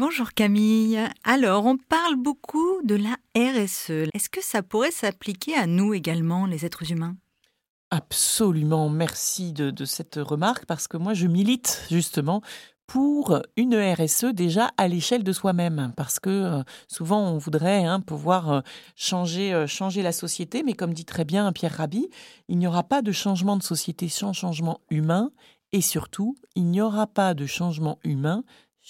Bonjour Camille. Alors, on parle beaucoup de la RSE. Est-ce que ça pourrait s'appliquer à nous également, les êtres humains? Absolument, merci de, cette remarque parce que moi je milite justement pour une RSE déjà à l'échelle de soi-même. Parce que euh, souvent on voudrait hein, pouvoir euh, changer, euh, changer la société. Mais comme dit très bien Pierre Rabhi, il n'y aura pas de changement de société sans changement humain. Et surtout il n'y aura pas de changement humain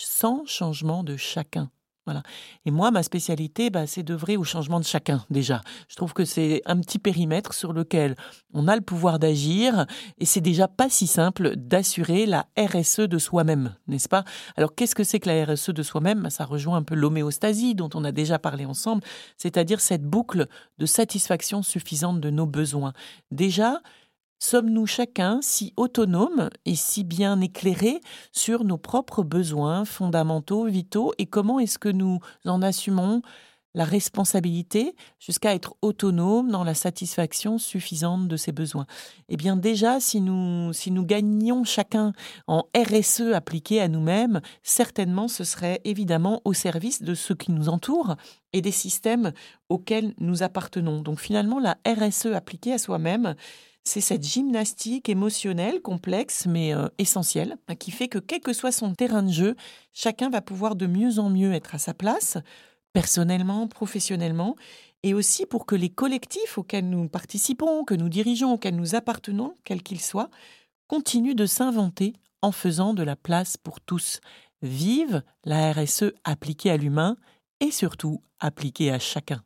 sans changement de chacun. Voilà. Et moi, ma spécialité, bah, c'est d'œuvrer au changement de chacun, déjà. Je trouve que c'est un petit périmètre sur lequel on a le pouvoir d'agir et c'est déjà pas si simple d'assurer la RSE de soi-même, n'est-ce pas? Alors, qu'est-ce que c'est que la RSE de soi-même? Bah, Ça rejoint un peu l'homéostasie dont on a déjà parlé ensemble, c'est-à-dire cette boucle de satisfaction suffisante de nos besoins. Déjà, Sommes-nous chacun si autonomes et si bien éclairés sur nos propres besoins fondamentaux, vitaux, et comment est-ce que nous en assumons la responsabilité jusqu'à être autonome dans la satisfaction suffisante de ses besoins? Eh bien déjà, si nous, si nous gagnions chacun en RSE appliqué à nous-mêmes, certainement ce serait évidemment au service de ceux qui nous entourent et des systèmes auxquels nous appartenons. Donc finalement, la RSE appliquée à soi-même, c'est cette gymnastique émotionnelle complexe mais euh, essentielle qui fait que quel que soit son terrain de jeu, chacun va pouvoir de mieux en mieux être à sa place, personnellement, professionnellement, et aussi pour que les collectifs auxquels nous participons, que nous dirigeons, auxquels nous appartenons, quels qu'ils soient, continuent de s'inventer en faisant de la place pour tous. Vive la RSE appliquée à l'humain et surtout appliquée à chacun.